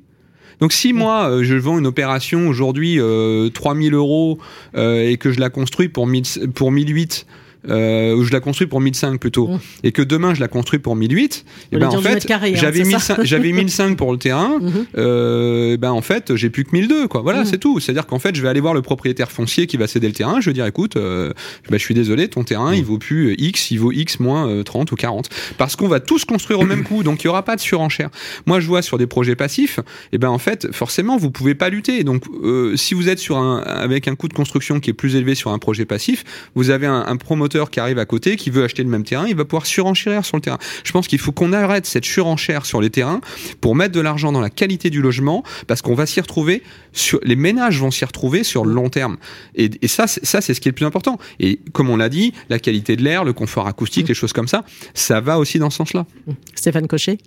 Donc si mm. moi euh, je vends une opération aujourd'hui euh, 3000 euros euh, et que je la construis pour, 1000, pour 1008 euh, je la construis pour 1005 plutôt, mmh. et que demain je la construis pour 1008, et ben en fait hein, j'avais 1005, j'avais 1005 pour le terrain, mmh. euh, ben en fait j'ai plus que 1002 quoi. Voilà, mmh. c'est tout. C'est-à-dire qu'en fait je vais aller voir le propriétaire foncier qui va céder le terrain, je vais dire écoute, euh, ben, je suis désolé, ton terrain il vaut plus X, il vaut X moins 30 ou 40, parce qu'on va tous construire au même coup, donc il y aura pas de surenchère. Moi je vois sur des projets passifs, et ben en fait forcément vous pouvez pas lutter. Donc euh, si vous êtes sur un avec un coût de construction qui est plus élevé sur un projet passif, vous avez un, un promoteur qui arrive à côté, qui veut acheter le même terrain, il va pouvoir surenchérir sur le terrain. Je pense qu'il faut qu'on arrête cette surenchère sur les terrains pour mettre de l'argent dans la qualité du logement, parce qu'on va s'y retrouver, sur, les ménages vont s'y retrouver sur le long terme. Et, et ça, ça c'est ce qui est le plus important. Et comme on l'a dit, la qualité de l'air, le confort acoustique, les choses comme ça, ça va aussi dans ce sens-là. Stéphane Cochet?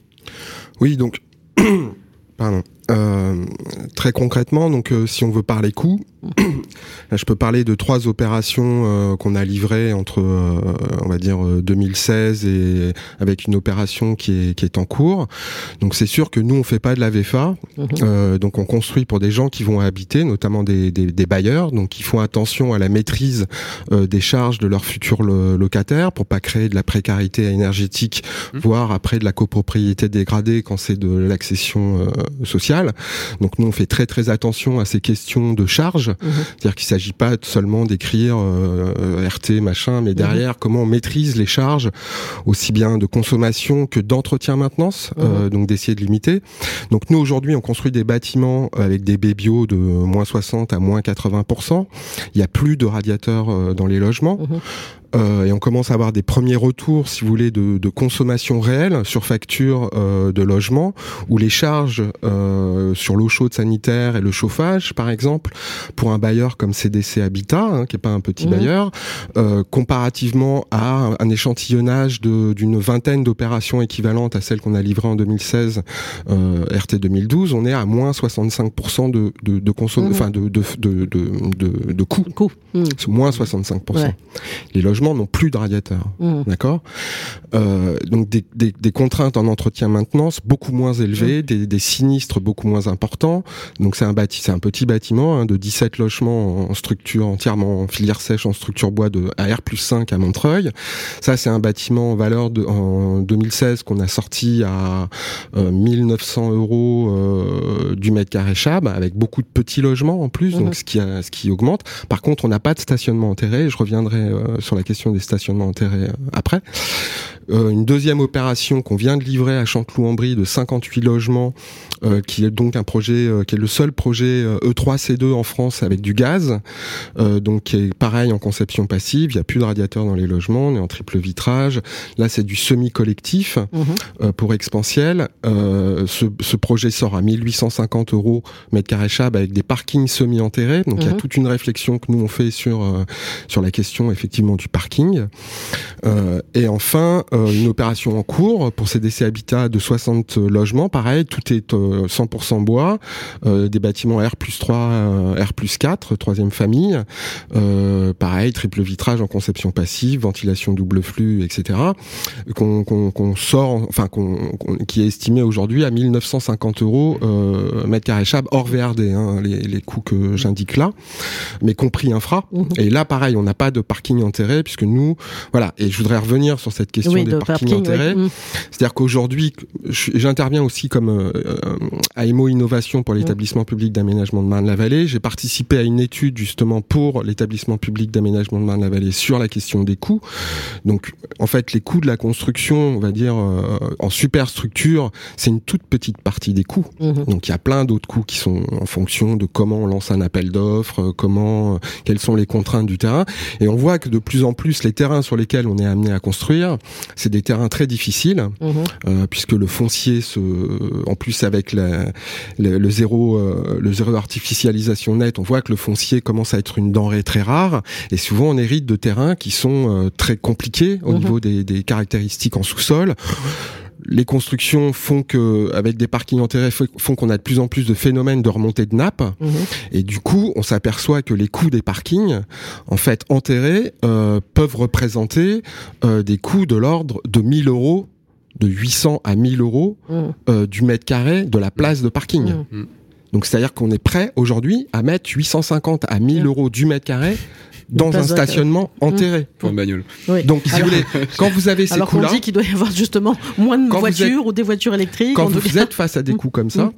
Oui, donc, pardon. Euh, très concrètement, donc euh, si on veut parler coûts, je peux parler de trois opérations euh, qu'on a livrées entre, euh, on va dire, 2016 et avec une opération qui est, qui est en cours. Donc c'est sûr que nous, on fait pas de la VFA. Mhm. donc on construit pour des gens qui vont habiter, notamment des, des, des bailleurs. Donc ils font attention à la maîtrise des charges de leurs futurs locataires pour pas créer de la précarité énergétique, mhm. voire après de la copropriété dégradée quand c'est de l'accession sociale. Donc nous on fait très très attention à ces questions de charge, mhm. c'est-à-dire qu'il s'agit pas seulement d'écrire euh, RT machin, mais derrière mhm. comment on maîtrise les charges aussi bien de consommation que d'entretien maintenance, euh, mhm. donc d'essayer de limiter. Donc nous aujourd'hui on construit des bâtiments avec des bébios de moins 60 à moins 80%. Il y a plus de radiateurs euh, dans les logements. Euh, et on commence à avoir des premiers retours, si vous voulez, de, de consommation réelle sur facture euh, de logement, où les charges euh, sur l'eau chaude sanitaire et le chauffage, par exemple, pour un bailleur comme CDC Habitat, hein, qui est pas un petit mmh. bailleur, euh, comparativement à un échantillonnage d'une vingtaine d'opérations équivalentes à celles qu'on a livrées en 2016, euh, RT 2012, on est à moins 65% de, de, de consommation, mmh. enfin de, de, de, de, de, coûts. Coût. Mmh. Moins 65%. Ouais. Les logements n'ont plus de radiateur. Mmh. D'accord? Euh, Donc des, des, des, contraintes en entretien maintenance beaucoup moins élevées, mmh. des, des, sinistres beaucoup moins importants. Donc c'est un bâti, c'est un petit bâtiment hein, de 17 logements en structure entièrement en filière sèche, en structure bois de AR plus 5 à Montreuil. Ça c'est un bâtiment en valeur de, en 2016 qu'on a sorti à euh, 1900 euros euh, du mètre carré chab avec beaucoup de petits logements en plus, mmh. donc ce qui, a, ce qui augmente. Par contre, on n'a pas de stationnement enterré. Je reviendrai euh, sur la question des stationnements enterrés euh, après. Euh, une deuxième opération qu'on vient de livrer à Chanteloup-en-Brie de 58 logements, euh, qui est donc un projet qui est le seul projet E3C2 e en France avec du gaz, donc qui est pareil en conception passive. Il n'y a plus de radiateur dans les logements, on est en triple vitrage. Là, c'est du semi-collectif mhm. pour expansiel. Ce, ce, projet sort à 1850 euros mètre carré chab avec des parkings semi-enterrés. Donc il y a mhm. toute une réflexion que nous on fait sur sur la question effectivement du parking. Euh, et enfin, euh, une opération en cours pour CDC Habitat de 60 logements. Pareil, tout est 100% euh, bois, des bâtiments R plus 3, R plus 4, troisième famille. pareil, triple vitrage en conception passive, ventilation double flux, etc. Qu'on sort, enfin qui est estimé aujourd'hui à 1950 euros mètre carré chab hors VRD, hein, les, les coûts que j'indique là, mais compris infra. Mmh. Et là, pareil, on n'a pas de parking enterré puisque nous, voilà. Et je voudrais revenir sur cette question des parkings enterrés. Mm. C'est-à-dire qu'aujourd'hui, j'interviens aussi comme euh, à Emo Innovation pour l'établissement public d'aménagement de Marne-la-Vallée. J'ai participé à une étude justement pour l'établissement public d'aménagement de Marne-la-Vallée sur la question des coûts. Donc, en fait, les coûts de la construction, on va dire euh, en superstructure, c'est une toute petite partie des coûts. Mm-hmm. Donc, il y a plein d'autres coûts qui sont en fonction de comment on lance un appel d'offres, comment, quelles sont les contraintes du terrain. Et on voit que de plus en plus, les terrains sur lesquels on est amené à construire, c'est des terrains très difficiles, mhm. euh, puisque le foncier, se, en plus avec la, le, zéro, euh, le zéro artificialisation nette, on voit que le foncier commence à être une denrée très rare. Et souvent, on hérite de terrains qui sont euh, très compliqués au mhm. niveau des, des caractéristiques en sous-sol les constructions font que, avec des parkings enterrés, font qu'on a de plus en plus de phénomènes de remontée de nappe. Mhm. Et du coup, on s'aperçoit que les coûts des parkings, en fait, enterrés, euh, peuvent représenter euh, des coûts de l'ordre de 1000 euros, de 800 à 1000 euros mhm. euh, du mètre carré de la place de parking. Mhm. Donc, c'est-à-dire qu'on est prêt aujourd'hui à mettre 850 à 1000 euros du mètre carré dans un stationnement enterré. Pour une bagnole. Donc, si vous voulez, quand vous avez ces coûts-là. Alors qu'on dit qu'il doit y avoir justement moins de voitures ou des voitures électriques. Quand vous êtes face à des coûts comme ça, mm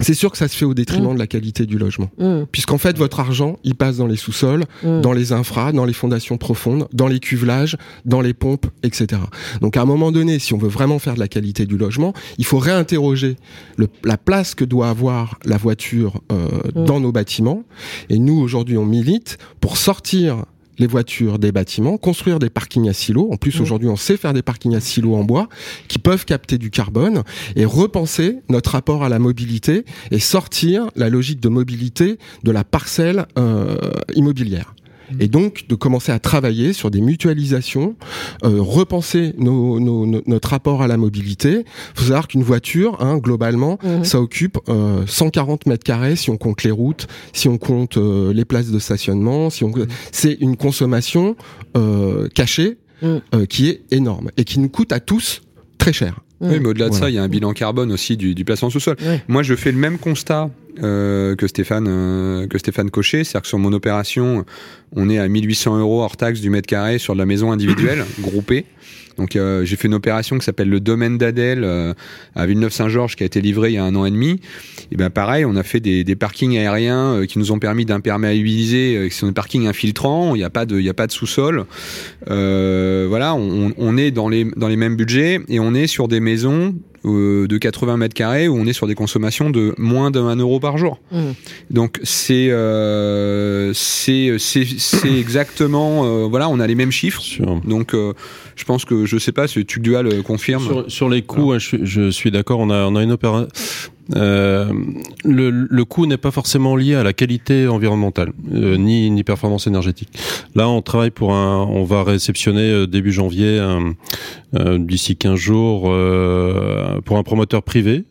c'est sûr que ça se fait au détriment mm. de la qualité du logement. Mm. Puisqu'en fait, votre argent, il passe dans les sous-sols, mm. dans les infras, dans les fondations profondes, dans les cuvelages, dans les pompes, etc. Donc à un moment donné, si on veut vraiment faire de la qualité du logement, il faut réinterroger le, la place que doit avoir la voiture euh, dans nos bâtiments. Et nous, aujourd'hui, on milite pour sortir les voitures des bâtiments, construire des parkings à silos. En plus, aujourd'hui, on sait faire des parkings à silos en bois qui peuvent capter du carbone et repenser notre rapport à la mobilité et sortir la logique de mobilité de la parcelle euh, immobilière et donc de commencer à travailler sur des mutualisations, euh, repenser nos, nos, notre rapport à la mobilité. Il faut savoir qu'une voiture, hein, globalement, mhm. ça occupe euh, 140 mètres carrés si on compte les routes, si on compte euh, les places de stationnement, si on, mhm. c'est une consommation euh, cachée euh, qui est énorme et qui nous coûte à tous très cher. Oui, mais au-delà de ça, il y a un bilan carbone aussi du, du placement sous-sol. Moi, je fais le même constat euh, que Stéphane euh, que Stéphane Cochet, c'est-à-dire que sur mon opération, on est à 1800 euros hors taxe du mètre carré sur de la maison individuelle groupée. Donc euh, j'ai fait une opération qui s'appelle le domaine d'Adèle euh, à Villeneuve-Saint-Georges qui a été livré il y a un an et demi. Et ben pareil, on a fait des, des parkings aériens euh, qui nous ont permis d'imperméabiliser, qui sont des parkings infiltrants. Il n'y a pas de, il y a pas de sous-sol. voilà, on, on, est dans les dans les mêmes budgets et on est sur des maisons de 80 mètres carrés où on est sur des consommations de moins d'un euro par jour. Mmh. Donc c'est euh, c'est c'est exactement voilà on a les mêmes chiffres. Donc je pense que je sais pas si Tuc Dual confirme. Sur, sur les coûts, je, je, suis d'accord. On a on a une opération euh, le, le coût n'est pas forcément lié à la qualité environnementale euh, ni, ni performance énergétique. Là, on travaille pour un, on va réceptionner euh, début janvier, euh, d'ici 15 jours, pour un promoteur privé,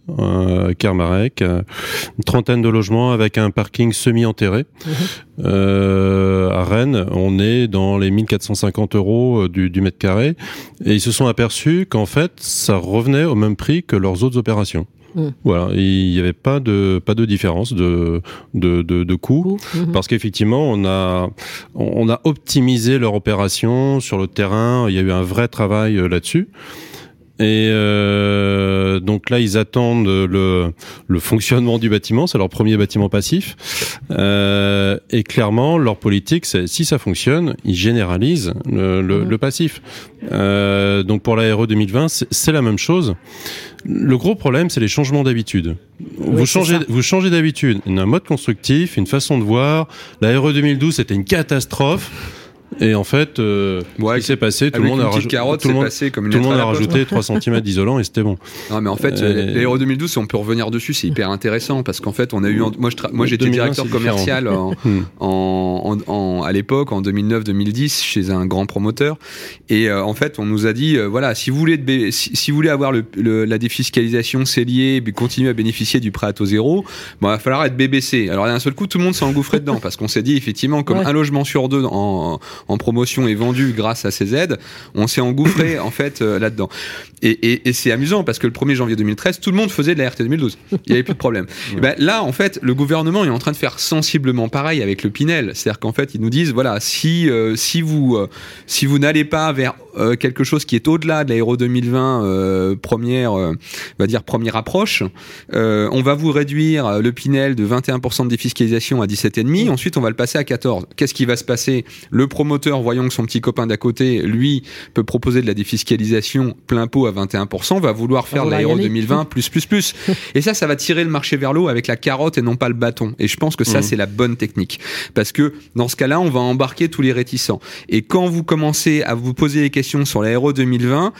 Kermarek, une trentaine de logements avec un parking semi-enterré. Mmh. à Rennes, on est dans les 1450 euros du, du mètre carré, et ils se sont aperçus qu'en fait, ça revenait au même prix que leurs autres opérations. Mm. Voilà, il n'y avait pas de pas de différence de de de, de coût mm-hmm. parce qu'effectivement on a on a optimisé leur opération sur le terrain. Il y a eu un vrai travail euh, là-dessus. Et euh, donc là, ils attendent le, le fonctionnement du bâtiment. C'est leur premier bâtiment passif. Euh, et clairement, leur politique, c'est si ça fonctionne, ils généralisent le, le, le passif. Euh, donc pour la RE 2020, c'est- la même chose. Le gros problème, c'est les changements d'habitude. vous changez, vous changez d'habitude. Un mode constructif, une façon de voir. La RE 2012, c'était une catastrophe. Et en fait, euh, Ouais, ce qui s'est passé, tout le monde a rajouté, carotte, tout le c'est monde, passé comme une tout le lettre monde à a la poste. rajouté 3 cm d'isolant et c'était bon. Non, mais en fait, Euh, les Euro 2012, si on peut revenir dessus, c'est hyper intéressant parce qu'en fait, on a eu, en- moi, je tra- moi, j'étais 2020, directeur c'est commercial en, Hmm. en, en- en- à l'époque, en 2009-2010, chez un grand promoteur. Et euh, en fait, on nous a dit, euh, voilà, si vous voulez, si, si vous voulez avoir le, le- la défiscalisation CELIE, et continuer à bénéficier du prêt à taux zéro, bon, il va falloir être BBC. Alors d'un seul coup, tout le monde s'est engouffré dedans parce qu'on s'est dit effectivement, comme Ouais. un logement sur deux en, en promotion est vendu grâce à ces aides, on s'est engouffré en fait euh, là-dedans. Et, et, et c'est amusant parce que le 1er janvier 2013, tout le monde faisait de la RT 2012. Il n'y avait plus de problème. Et ben, là, en fait, le gouvernement est en train de faire sensiblement pareil avec le Pinel. C'est-à-dire qu'en fait, ils nous disent voilà, si euh, si vous euh, si vous n'allez pas vers quelque chose qui est au-delà de l'aéro 2020 euh, première va dire première approche, on va vous réduire le Pinel de 21% de défiscalisation à 17,5. Ensuite, on va le passer à 14. Qu'est-ce qui va se passer? Le promoteur, voyant que son petit copain d'à côté, lui, peut proposer de la défiscalisation plein pot à 21%, va vouloir faire l'aéro aller. 2020 plus plus plus. Et ça, ça va tirer le marché vers l'eau avec la carotte et non pas le bâton. Et je pense que ça, Mhm. c'est la bonne technique. Parce que dans ce cas-là, on va embarquer tous les réticents. Et quand vous commencez à vous poser des questions sur l'aéro 2020,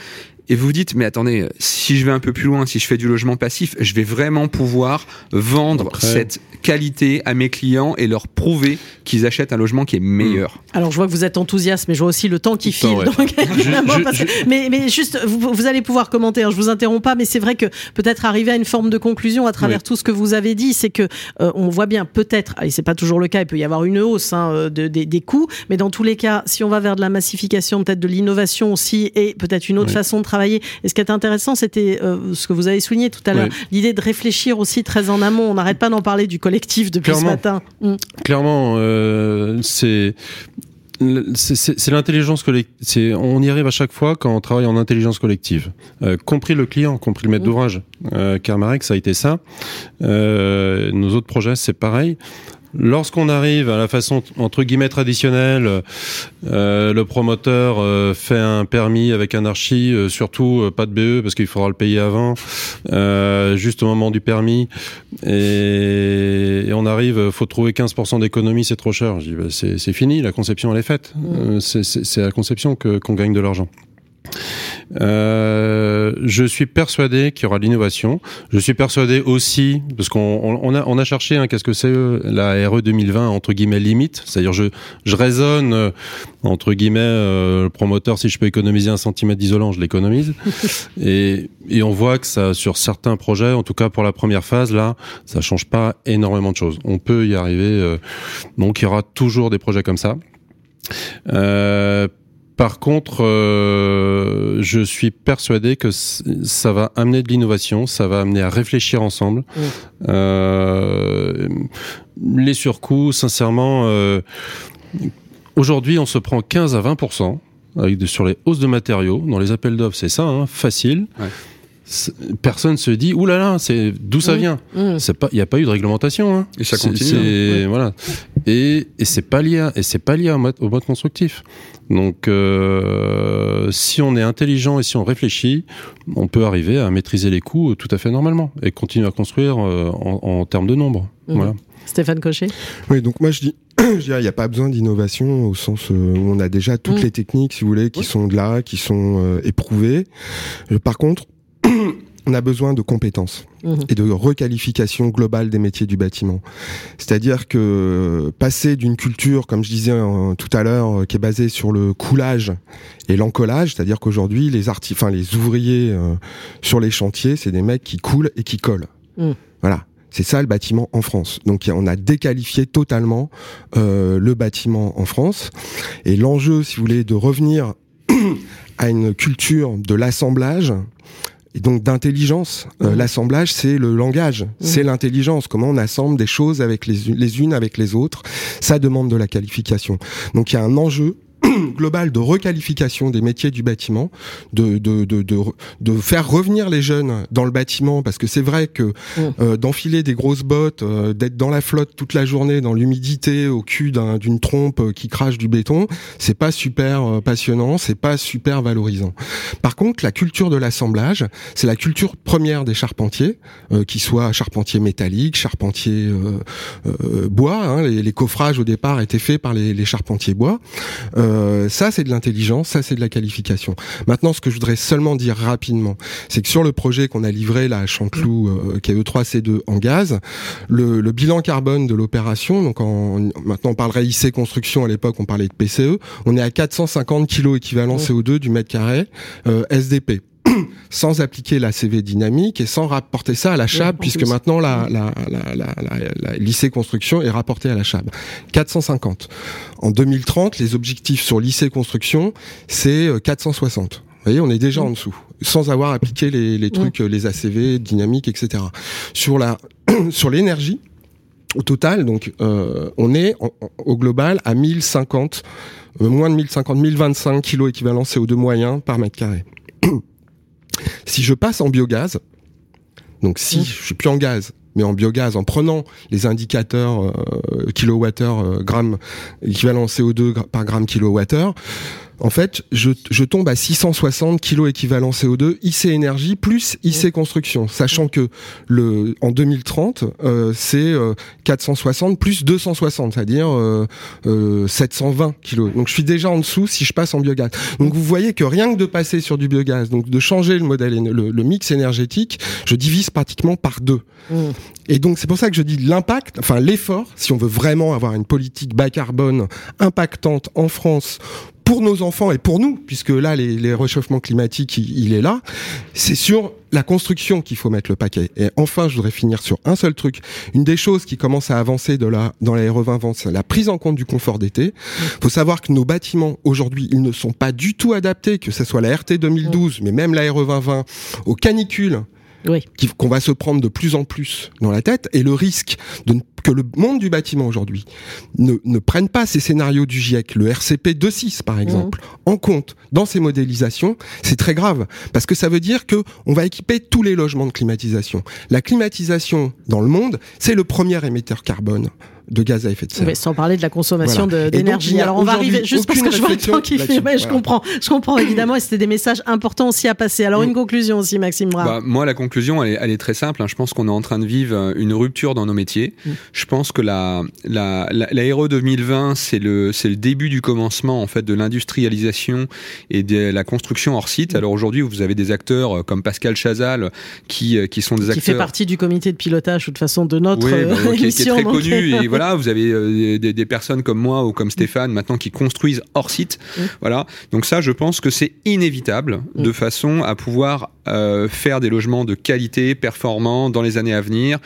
et vous vous dites, mais attendez, si je vais un peu plus loin, si je fais du logement passif, je vais vraiment pouvoir vendre Après- cette qualité à mes clients et leur prouver qu'ils achètent un logement qui est meilleur. Alors je vois que vous êtes enthousiaste, mais je vois aussi le temps qui Le temps, file. ouais. donc, évidemment, je- parce que- mais, mais juste, vous, vous allez pouvoir commenter. hein, je vous interromps pas, mais c'est vrai que peut-être arriver à une forme de conclusion à travers Oui. tout ce que vous avez dit, c'est que euh, on voit bien peut-être, et c'est pas toujours le cas, il peut y avoir une hausse hein, euh, de, des, des coûts, mais dans tous les cas, si on va vers de la massification, peut-être de l'innovation aussi, et peut-être une autre Oui. façon de travailler. Et ce qui est intéressant, c'était euh, ce que vous avez souligné tout à l'heure, Oui. l'idée de réfléchir aussi très en amont. On n'arrête pas d'en parler du collectif depuis ce matin. Mm. Clairement, euh, c'est l'intelligence collective. On y arrive à chaque fois quand on travaille en intelligence collective, euh, compris le client, compris le maître Mhm. d'ouvrage. Euh, Carmarek, ça a été ça. Euh, nos autres projets, c'est pareil. Lorsqu'on arrive à la façon entre guillemets traditionnelle, euh, le promoteur euh, fait un permis avec un archi, euh, surtout euh, pas de BE parce qu'il faudra le payer avant, euh, juste au moment du permis, et, et on arrive, faut trouver 15% d'économie, c'est trop cher. Je dis, bah, c'est fini, la conception elle est faite. Euh, c'est- c'est c'est à la conception que qu'on gagne de l'argent. Euh, je suis persuadé qu'il y aura de l'innovation. Je suis persuadé aussi, parce qu'on on, on a, on a cherché hein, qu'est-ce que c'est euh, la RE 2020 entre guillemets limite, c'est-à-dire je, je raisonne euh, entre guillemets euh, le promoteur si je peux économiser un centimètre d'isolant, je l'économise. et, et on voit que ça sur certains projets, en tout cas pour la première phase là, ça change pas énormément de choses. On peut y arriver. euh, donc il y aura toujours des projets comme ça. Euh, par contre, euh, je suis persuadé que ça va amener de l'innovation, ça va amener à réfléchir ensemble. Euh, les surcoûts, sincèrement, euh, aujourd'hui, on se prend 15 à 20 avec de- sur les hausses de matériaux. Dans les appels d'offres, c'est ça, hein, facile. Ouais. Personne se dit, oulala, là là, c'est d'où ça Mm. vient Mm. C'est pas, il n'y a pas eu de réglementation. Hein. Et ça C'est- continue, c'est- voilà. Et, et c'est pas lié, à- et c'est pas lié au mode, au mode constructif. Donc, euh, si on est intelligent et si on réfléchit, on peut arriver à maîtriser les coûts tout à fait normalement et continuer à construire euh, en, en termes de nombre. Mhm. Voilà. Stéphane Cochet. Oui, donc moi je dis, il n'y a pas besoin d'innovation au sens euh, où on a déjà toutes les techniques, si vous voulez, qui Oui. sont là, qui sont euh, éprouvées. Euh, par contre, on a besoin de compétences Mhm. et de requalification globale des métiers du bâtiment. C'est-à-dire que passer d'une culture, comme je disais euh, tout à l'heure, euh, qui est basée sur le coulage et l'encollage, c'est-à-dire qu'aujourd'hui les enfin les ouvriers euh, sur les chantiers, c'est des mecs qui coulent et qui collent. Mm. Voilà. C'est ça le bâtiment en France. Donc on a déqualifié totalement euh, le bâtiment en France. Et l'enjeu, si vous voulez, de revenir à une culture de l'assemblage et donc d'intelligence. Euh, Mhm. L'assemblage, c'est le langage, c'est l'intelligence. Comment on assemble des choses avec les, les unes avec les autres. Ça demande de la qualification. Donc il y a un enjeu globale de requalification des métiers du bâtiment, de, de, de, de, de faire revenir les jeunes dans le bâtiment, parce que c'est vrai que Mm. euh, d'enfiler des grosses bottes, euh, d'être dans la flotte toute la journée, dans l'humidité, au cul d'un- d'une trompe euh, qui crache du béton, c'est pas super passionnant, c'est pas super valorisant. Par contre, la culture de l'assemblage, c'est la culture première des charpentiers, euh, charpentiers métalliques, charpentiers euh, euh, bois. hein, les, les coffrages au départ étaient faits par les, les charpentiers bois. Euh, ça, c'est de l'intelligence, ça, c'est de la qualification. Maintenant, ce que je voudrais seulement dire rapidement, c'est que sur le projet qu'on a livré là à Chanteloup, euh, qui est E3C2 en gaz, le, le bilan carbone de l'opération, donc en, maintenant on parlerait IC construction, à l'époque on parlait de PCE, on est à 450 kg équivalent CO2 du mètre carré euh, SDP sans appliquer la CV dynamique et sans rapporter ça à la CHAB, puisque plus. maintenant la, la, la, la, la- la lycée construction est rapportée à la CHAB. 450. En 2030, les objectifs sur lycée construction, c'est euh, 460. Vous voyez, on est déjà en dessous, sans avoir appliqué les, les trucs, euh, les ACV, dynamiques, etc. Sur la, sur l'énergie, au total, donc, euh, on est en- en- au global à 1050, euh, moins de 1050, 1025 kilos équivalent CO2 moyen par mètre carré. si je passe en biogaz, donc si Mmh. je suis plus en gaz, mais en biogaz, en prenant les indicateurs euh, kilowattheure, euh, gramme, équivalent CO2 gra- par gramme kilowattheure, en fait, je, je tombe à 660 kg équivalent CO2 IC énergie plus IC construction, sachant que le en 2030, euh, c'est euh, 460 plus 260, c'est-à-dire euh, euh, 720 kg. Donc je suis déjà en dessous si je passe en biogaz. Donc vous voyez que rien que de passer sur du biogaz, donc de changer le modèle, le, le mix énergétique, je divise pratiquement par deux. Mm. Et donc c'est pour ça que je dis l'impact, enfin l'effort, si on veut vraiment avoir une politique bas carbone impactante en France pour nos enfants et pour nous, puisque là les, les réchauffements climatiques, il, il est là, c'est sur la construction qu'il faut mettre le paquet. Et enfin, je voudrais finir sur un seul truc. Une des choses qui commence à avancer de la, dans la RE20 vente, c'est la prise en compte du confort d'été. faut savoir que nos bâtiments, aujourd'hui, ils ne sont pas du tout adaptés, que ce soit la RT 2012, mais même la RE2020, aux canicules Oui. qu'on va se prendre de plus en plus dans la tête. Et le risque de ne- que le monde du bâtiment aujourd'hui ne, ne prenne pas ces scénarios du GIEC, le RCP 2.6 par exemple, en compte dans ses modélisations, c'est très grave. Parce que ça veut dire que on va équiper tous les logements de climatisation. La climatisation dans le monde, c'est le premier émetteur carbone de gaz à effet de serre. Mais sans parler de la consommation Voilà. d'énergie. Alors on va arriver juste parce que je vois le temps qui fait. Ouais, je Voilà. comprends, je comprends évidemment. Et c'était des messages importants aussi à passer. Alors une conclusion aussi, Maxime Brun. Bah, moi, la conclusion, elle est, elle est très simple. hein. Je pense qu'on est en train de vivre euh, une rupture dans nos métiers. Mm. Je pense que la, la, la, la RE 2020, c'est le, c'est le début du commencement en fait de l'industrialisation et de la construction hors site. Alors aujourd'hui, vous avez des acteurs euh, comme Pascal Chazal qui, euh, qui sont des qui fait acteurs. partie du comité de pilotage, de toute façon, de notre Oui, bah, qui, est- qui est émission. très donc- connu et voilà vous avez euh, des, des personnes comme moi ou comme Stéphane maintenant qui construisent hors site Mm. voilà donc ça je pense que c'est inévitable Mm. de façon à pouvoir euh, faire des logements de qualité performants dans les années à venir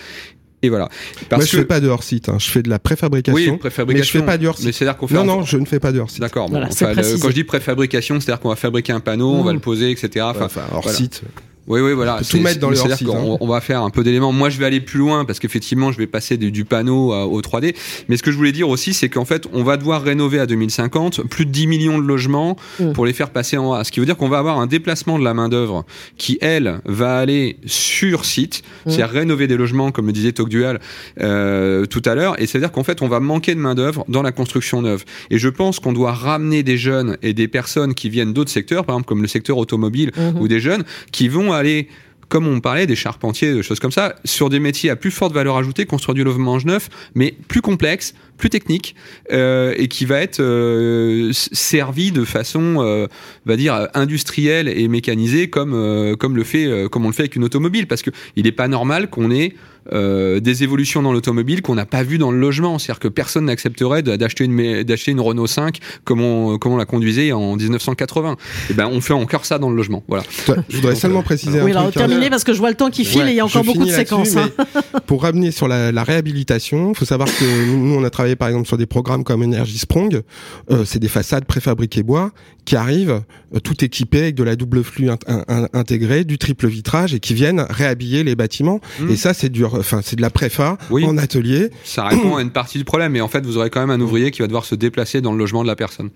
et voilà parce Moi, je que fais pas de hors site, hein. je fais de la préfabrication. oui mais je préfabrication fais pas du hors site. mais c'est à dire qu'on fait Non, un- non, je ne fais pas de hors site. D'accord. bon, Voilà, enfin, précisé. quand je dis préfabrication, c'est-à-dire qu'on va fabriquer un panneau, on va Mm. le poser, etc. Enfin, Enfin, hors voilà. site. Oui, oui, voilà. On peut C'est- tout mettre dans c'est- le qu'on- hein. On va faire un peu d'éléments. Moi, je vais aller plus loin parce qu'effectivement, je vais passer du, du panneau à- au 3D. Mais ce que je voulais dire aussi, c'est qu'en fait, on va devoir rénover à 2050 plus de 10 millions de logements Mm. pour les faire passer en A. Ce qui veut dire qu'on va avoir un déplacement de la main-d'œuvre qui, elle, va aller sur site, Mm. c'est-à-dire rénover des logements, comme le disait Tocdual euh, tout à l'heure. Et c'est-à-dire qu'en fait, on va manquer de main-d'œuvre dans la construction neuve. Et je pense qu'on doit ramener des jeunes et des personnes qui viennent d'autres secteurs, par exemple, comme le secteur automobile Mhm. ou des jeunes qui vont aller comme on parlait des charpentiers, des choses comme ça, sur des métiers à plus forte valeur ajoutée, construire du logement neuf, mais plus complexe, plus technique, euh, et qui va être euh, servi de façon, euh, on va dire, industrielle et mécanisée, comme euh, comme le fait, euh, comme on le fait avec une automobile, parce que il n'est pas normal qu'on ait euh, des évolutions dans l'automobile qu'on n'a pas vues dans le logement. C'est-à-dire que personne n'accepterait d'acheter une, d'acheter une Renault 5 comme on, comme on la conduisait en 1980. Et ben, on fait encore ça dans le logement. Voilà. Je voudrais seulement préciser Oui, un alors truc. hein. terminé parce que je vois le temps qui file Ouais, et il y a encore beaucoup de séquences. hein. Pour ramener sur la, la réhabilitation, il faut savoir que nous, nous, on a travaillé par exemple sur des programmes comme Energy Sprong. Euh, c'est des façades préfabriquées bois qui arrivent euh, tout équipées avec de la double flux int- in- in- intégrée, du triple vitrage et qui viennent réhabiller les bâtiments. Mmh. Et ça, c'est du, enfin c'est de la préfa en atelier. Ça répond à une partie du problème, mais en fait vous aurez quand même un ouvrier qui va devoir se déplacer dans le logement de la personne.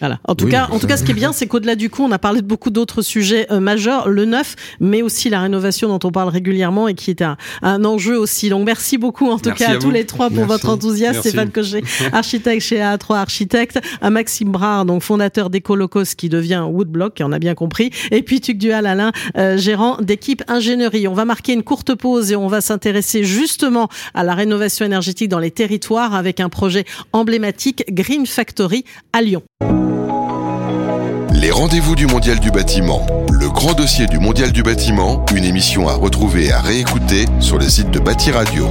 Voilà. En tout cas, en tout cas, ce qui est bien, c'est qu'au-delà du coup, on a parlé de beaucoup d'autres sujets euh, majeurs, le neuf, mais aussi la rénovation dont on parle régulièrement et qui est un, un enjeu aussi. Donc merci beaucoup en tout cas à, tous les trois pour votre enthousiasme. Stéphane Cogé, architecte chez A3 Architectes, à Maxime Brard, donc fondateur qui devient Woodblock, on a bien compris, et puis Tuc Dual Alain, euh, gérant d'équipe ingénierie. On va marquer une courte pause et on va s'intéresser justement à la rénovation énergétique dans les territoires avec un projet emblématique Green Factory à Lyon. Les rendez-vous du Mondial du bâtiment. Le grand dossier du Mondial du bâtiment, une émission à retrouver et à réécouter sur le site de Bâti Radio.